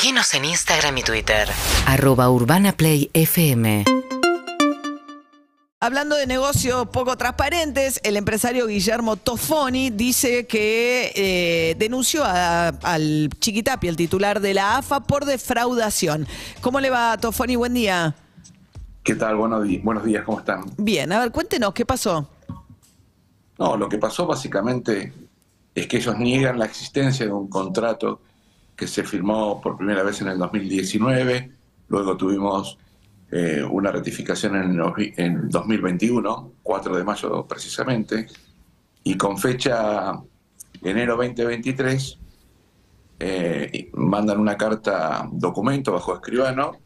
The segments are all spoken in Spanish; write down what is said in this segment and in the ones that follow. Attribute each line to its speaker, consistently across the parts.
Speaker 1: Seguinos en Instagram y Twitter.
Speaker 2: Arroba Urbana Play FM.
Speaker 3: Hablando de negocios poco transparentes, el empresario Guillermo Tofoni dice que eh, denunció a- al Chiquitapi, el titular de la AFA, por defraudación. ¿Cómo le va, Tofoni? Buen día.
Speaker 4: ¿Qué tal? Buenos, buenos días, ¿cómo están?
Speaker 3: Bien, a ver, cuéntenos, ¿qué pasó?
Speaker 4: No, lo que pasó básicamente es que ellos niegan la existencia de un contrato que se firmó por primera vez en el 2019, luego tuvimos eh, una ratificación en, en 2021, 4 de mayo precisamente, y con fecha enero 2023 eh, mandan una carta documento bajo escribano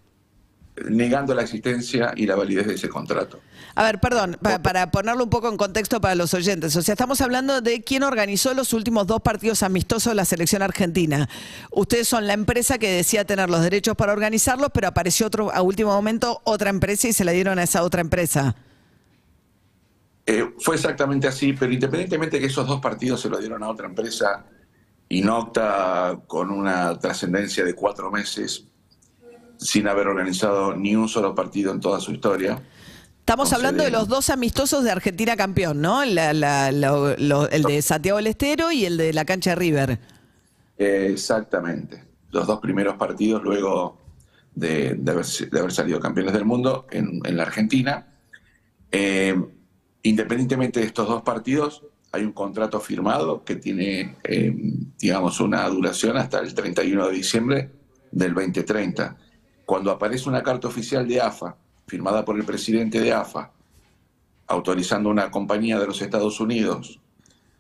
Speaker 4: negando la existencia y la validez de ese contrato.
Speaker 3: A ver, perdón, pa- para ponerlo un poco en contexto para los oyentes. O sea, estamos hablando de quién organizó los últimos dos partidos amistosos de la selección argentina. Ustedes son la empresa que decía tener los derechos para organizarlos, pero apareció otro, a último momento otra empresa y se la dieron a esa otra empresa.
Speaker 4: Eh, fue exactamente así, pero independientemente de que esos dos partidos se lo dieron a otra empresa, Inocta con una trascendencia de cuatro meses sin haber organizado ni un solo partido en toda su historia.
Speaker 3: Estamos hablando de los dos amistosos de Argentina campeón, ¿no? La- la- lo- lo- el de Santiago del Estero y el de la cancha de River.
Speaker 4: Exactamente. Los dos primeros partidos luego de, de haber, de haber salido campeones del mundo en, en la Argentina. Eh, independientemente de estos dos partidos, hay un contrato firmado que tiene, eh, digamos, una duración hasta el 31 de diciembre del 2030. Cuando aparece una carta oficial de AFA, firmada por el presidente de AFA, autorizando una compañía de los Estados Unidos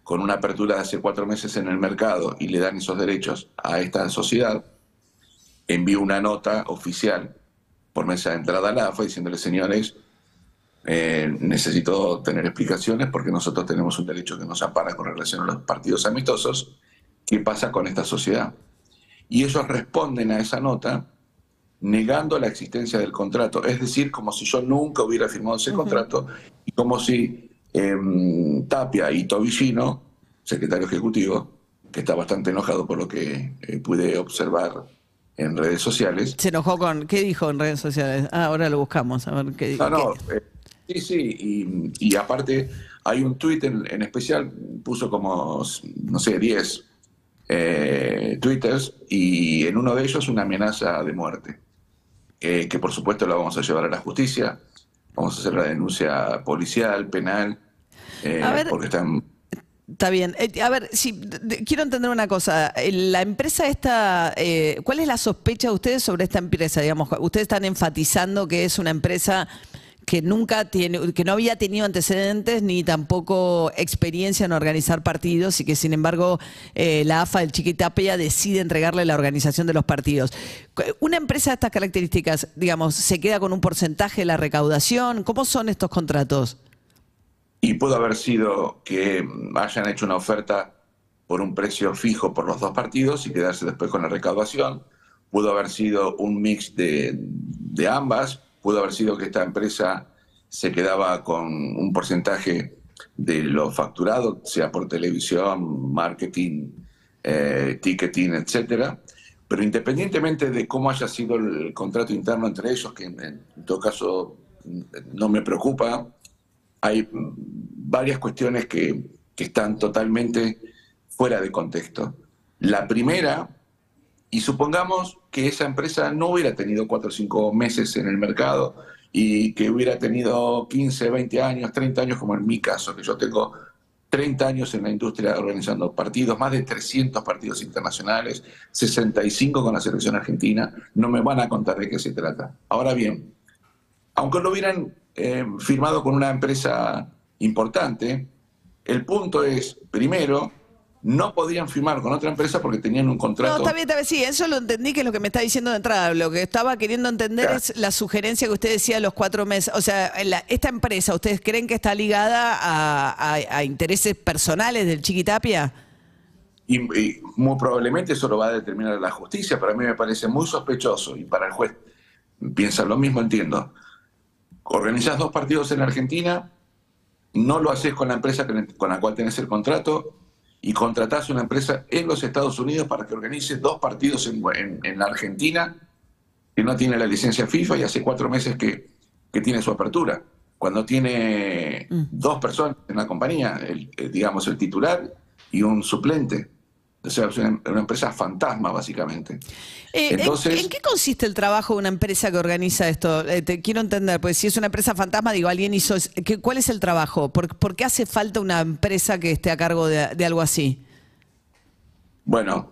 Speaker 4: con una apertura de hace cuatro meses en el mercado y le dan esos derechos a esta sociedad, envió una nota oficial por mesa de entrada a la AFA diciéndole, señores, eh, necesito tener explicaciones porque nosotros tenemos un derecho que nos ampara con relación a los partidos amistosos. ¿Qué pasa con esta sociedad? Y ellos responden a esa nota negando la existencia del contrato, es decir, como si yo nunca hubiera firmado ese contrato y como si em, Tapia y Tobillino, secretario ejecutivo, que está bastante enojado por lo que eh, pude observar en redes sociales,
Speaker 3: Se enojó con. ¿Qué dijo en redes sociales? Ah, ahora lo buscamos. A ver qué
Speaker 4: No, no,
Speaker 3: qué-
Speaker 4: eh, sí, sí, y, y aparte hay un tuit en, en especial, puso como, no sé, 10 eh, twitters y en uno de ellos una amenaza de muerte, eh, que por supuesto la vamos a llevar a la justicia, vamos a hacer la denuncia policial, penal, eh,
Speaker 3: A ver.
Speaker 4: porque están...
Speaker 3: Está bien. Eh, a ver, de- quiero entender una cosa. Eh, La empresa esta, eh, ¿cuál es la sospecha de ustedes sobre esta empresa? Digamos, ustedes están enfatizando que es una empresa que nunca tiene, que no había tenido antecedentes ni tampoco experiencia en organizar partidos y que sin embargo eh, la AFA del Chiquitapia decide entregarle la organización de los partidos. Una empresa de estas características, digamos, se queda con un porcentaje de la recaudación. ¿Cómo son estos contratos?
Speaker 4: Y pudo haber sido que hayan hecho una oferta por un precio fijo por los dos partidos y quedarse después con la recaudación. Pudo haber sido un mix de, de ambas. Pudo haber sido que esta empresa se quedaba con un porcentaje de lo facturado, sea por televisión, marketing, eh, ticketing, etcétera. Pero independientemente de cómo haya sido el contrato interno entre ellos, que en, todo caso no me preocupa, hay mm, varias cuestiones que están totalmente fuera de contexto. La primera, y supongamos que esa empresa no hubiera tenido cuatro o cinco meses en el mercado y que hubiera tenido 15, 20 años, 30 años, como en mi caso, que yo tengo 30 años en la industria organizando partidos, más de 300 partidos internacionales, 65 con la selección argentina, no me van a contar de qué se trata. Ahora bien, aunque lo hubieran eh, firmado con una empresa importante, el punto es, primero, no podían firmar con otra empresa porque tenían un
Speaker 3: No,
Speaker 4: contrato.
Speaker 3: está bien, está bien, sí, eso lo entendí que es lo que me está diciendo de entrada. Lo que estaba queriendo entender
Speaker 4: Claro.
Speaker 3: es la sugerencia que usted decía de los cuatro meses. O sea, la- esta empresa, ¿ustedes creen que está ligada a, a- a intereses personales del Chiquitapia?
Speaker 4: Y, y muy probablemente eso lo va a determinar la justicia, pero a mí me parece muy sospechoso y para el juez piensa lo mismo, entiendo. Organizás dos partidos en Argentina, no lo haces con la empresa con la cual tenés el contrato y contratás una empresa en los Estados Unidos para que organice dos partidos en, en- en la Argentina que no tiene la licencia FIFA y hace cuatro meses que, que tiene su apertura. Cuando tiene dos personas en la compañía, el, eh, digamos el titular y un suplente. O sea, es una, una empresa fantasma, básicamente.
Speaker 3: Eh, ¿en-
Speaker 4: Entonces-
Speaker 3: ¿en, qué consiste el trabajo de una empresa que organiza esto? Eh, te quiero entender, pues si es una empresa fantasma, digo, alguien hizo... ¿qué- ¿Cuál es el trabajo? ¿Por, por qué hace falta una empresa que esté a cargo de, de algo así?
Speaker 4: Bueno,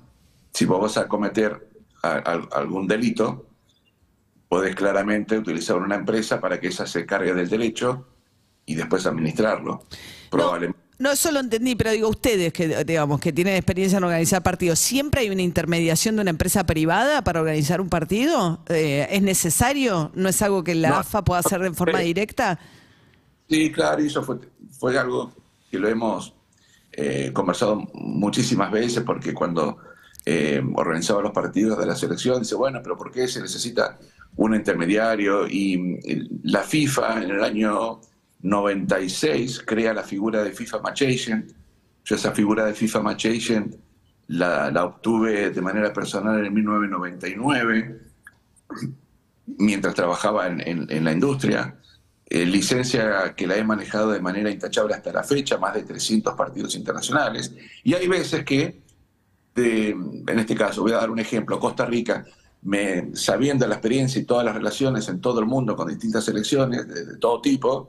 Speaker 4: si vos vas a cometer a- a- algún delito, podés claramente utilizar una empresa para que esa se cargue del derecho y después administrarlo. Probablemente.
Speaker 3: No, eso lo entendí, pero digo, ustedes que, digamos, que tienen experiencia en organizar partidos, ¿siempre hay una intermediación de una empresa privada para organizar un partido? Eh, ¿Es necesario? ¿No es algo que la
Speaker 4: No.
Speaker 3: AFA pueda hacer de forma directa?
Speaker 4: Sí, claro, y eso fue, fue algo que lo hemos eh, conversado muchísimas veces, porque cuando eh, organizaba los partidos de la selección, dice, bueno, pero ¿por qué se necesita un intermediario? Y la FIFA en el año 96 crea la figura de FIFA Match Agent. Yo esa figura de FIFA Match Agent la, obtuve de manera personal en 1999 mientras trabajaba en, la industria. Eh, licencia que la he manejado de manera intachable hasta la fecha, más de 300 partidos internacionales. Y hay veces que, en este caso, voy a dar un ejemplo, Costa Rica, me, sabiendo la experiencia y todas las relaciones en todo el mundo con distintas selecciones de todo tipo,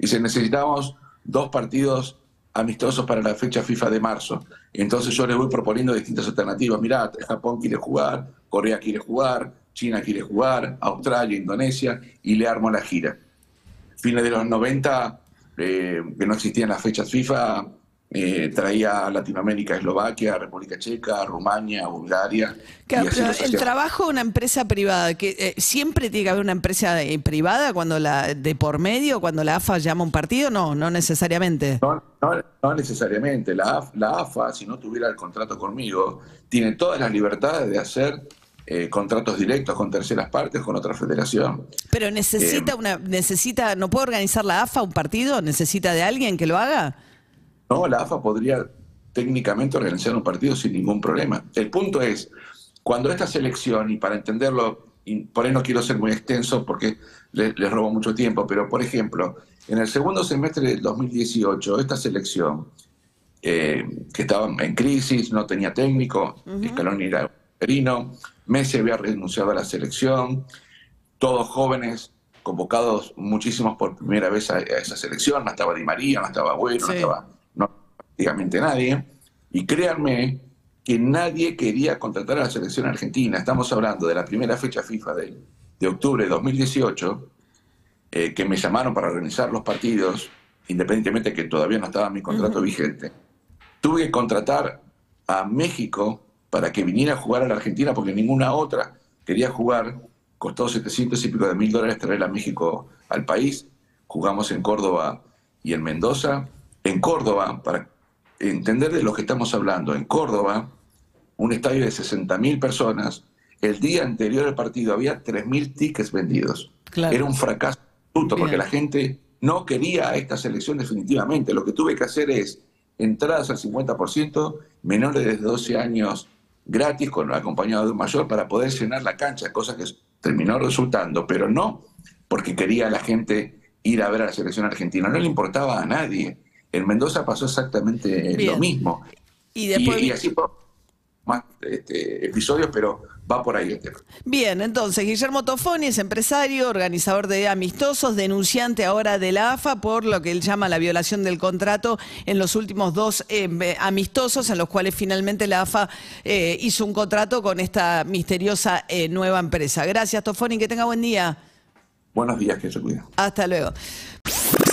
Speaker 4: dice, necesitamos dos partidos amistosos para la fecha FIFA de marzo. Entonces yo les voy proponiendo distintas alternativas. Mirá, Japón quiere jugar, Corea quiere jugar, China quiere jugar, Australia, Indonesia, y le armo la gira. Fines de los 90, eh, que no existían las fechas FIFA, eh, traía a Latinoamérica, Eslovaquia, República Checa, Rumania, Bulgaria.
Speaker 3: Claro, pero el trabajo de una empresa privada, que eh, siempre tiene que haber una empresa eh, privada cuando la de por medio, cuando la AFA llama a un partido, no, no necesariamente.
Speaker 4: No, no- no necesariamente. La, la AFA, si no tuviera el contrato conmigo, tiene todas las libertades de hacer eh, contratos directos con terceras partes, con otra federación.
Speaker 3: Pero necesita una, necesita, no puede organizar la AFA un partido, necesita de alguien que lo haga.
Speaker 4: No, la AFA podría técnicamente organizar un partido sin ningún problema. El punto es, cuando esta selección, y para entenderlo, y por ahí no quiero ser muy extenso porque le- les robo mucho tiempo, pero por ejemplo, en el segundo semestre del 2018, esta selección, eh, que estaba en crisis, no tenía técnico, Scaloni era interino, Messi había renunciado a la selección, todos jóvenes convocados muchísimos por primera vez a, a esa selección, no estaba Di María, no estaba Bueno, no estaba prácticamente nadie, y créanme que nadie quería contratar a la selección argentina. Estamos hablando de la primera fecha FIFA de, de octubre de 2018, eh, que me llamaron para organizar los partidos, independientemente que todavía no estaba mi contrato vigente. Tuve que contratar a México para que viniera a jugar a la Argentina porque ninguna otra quería jugar. Costó 700 y pico de mil dólares traer a México al país. Jugamos en Córdoba y en Mendoza. En Córdoba, para entender de lo que estamos hablando, en Córdoba, un estadio de 60 mil personas, el día anterior al partido había 3 mil tickets vendidos.
Speaker 3: Claro.
Speaker 4: Era un fracaso absoluto porque la gente no quería a esta selección definitivamente. Lo que tuve que hacer es entradas al 50%, menores de 12 años gratis, con acompañado de un mayor, para poder llenar la cancha, cosa que terminó resultando, pero no porque quería a la gente ir a ver a la selección argentina, no le importaba a nadie. En Mendoza pasó exactamente
Speaker 3: Bien.
Speaker 4: lo mismo.
Speaker 3: Y después
Speaker 4: y, y así por más este, episodios, pero va por ahí el tema.
Speaker 3: Bien, entonces Guillermo Tofoni es empresario, organizador de amistosos, denunciante ahora de la AFA por lo que él llama la violación del contrato en los últimos dos eh, amistosos en los cuales finalmente la AFA eh, hizo un contrato con esta misteriosa eh, nueva empresa. Gracias Tofoni, que tenga buen día.
Speaker 4: Buenos días, que se cuiden.
Speaker 3: Hasta luego.